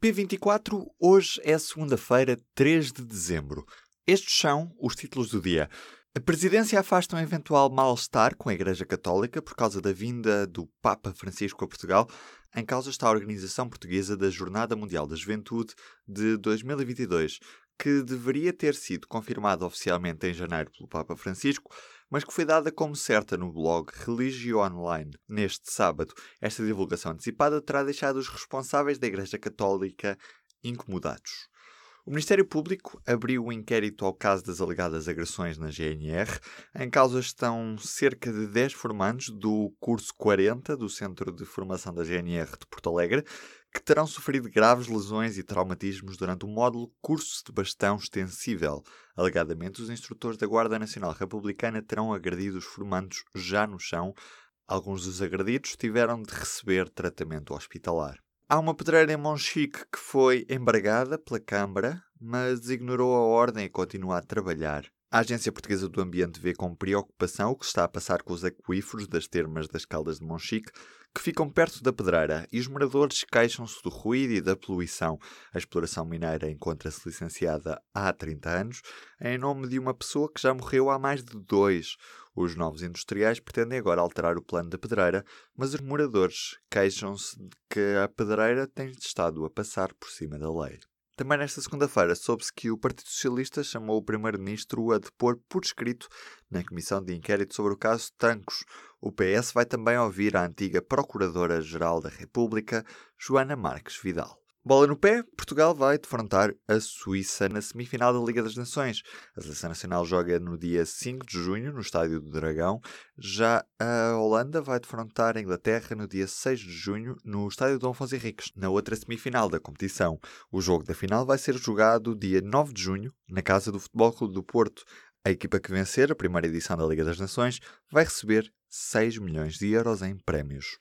P24, hoje é segunda-feira, 3 de dezembro. Estes são os títulos do dia. A presidência afasta um eventual mal-estar com a Igreja Católica por causa da vinda do Papa Francisco a Portugal. Em causa está a Organização Portuguesa da Jornada Mundial da Juventude de 2022, que deveria ter sido confirmada oficialmente em janeiro pelo Papa Francisco, mas que foi dada como certa no blog Religio Online neste sábado. Esta divulgação antecipada terá deixado os responsáveis da Igreja Católica incomodados. O Ministério Público abriu um inquérito ao caso das alegadas agressões na GNR. Em causa estão cerca de 10 formandos do curso 40 do Centro de Formação da GNR de Porto Alegre, que terão sofrido graves lesões e traumatismos durante o módulo Curso de Bastão Extensível. Alegadamente, os instrutores da Guarda Nacional Republicana terão agredido os formandos já no chão. Alguns dos agredidos tiveram de receber tratamento hospitalar. Há uma pedreira em Monchique que foi embargada pela Câmara, mas ignorou a ordem e continua a trabalhar. A Agência Portuguesa do Ambiente vê com preocupação o que está a passar com os aquíferos das termas das Caldas de Monchique, que ficam perto da pedreira, e os moradores queixam-se do ruído e da poluição. A exploração mineira encontra-se licenciada há 30 anos, em nome de uma pessoa que já morreu há mais de dois. Os novos industriais pretendem agora alterar o plano da pedreira, mas os moradores queixam-se de que a pedreira tem estado a passar por cima da lei. Também nesta segunda-feira soube-se que o Partido Socialista chamou o Primeiro-Ministro a depor por escrito na Comissão de Inquérito sobre o caso Tancos. O PS vai também ouvir a antiga Procuradora-Geral da República, Joana Marques Vidal. Bola no pé, Portugal vai defrontar a Suíça na semifinal da Liga das Nações. A seleção nacional joga no dia 5 de junho no Estádio do Dragão. Já a Holanda vai defrontar a Inglaterra no dia 6 de junho no Estádio Dom Afonso Henriques, na outra semifinal da competição. O jogo da final vai ser jogado dia 9 de junho na casa do Futebol Clube do Porto. A equipa que vencer a primeira edição da Liga das Nações vai receber 6 milhões de euros em prémios.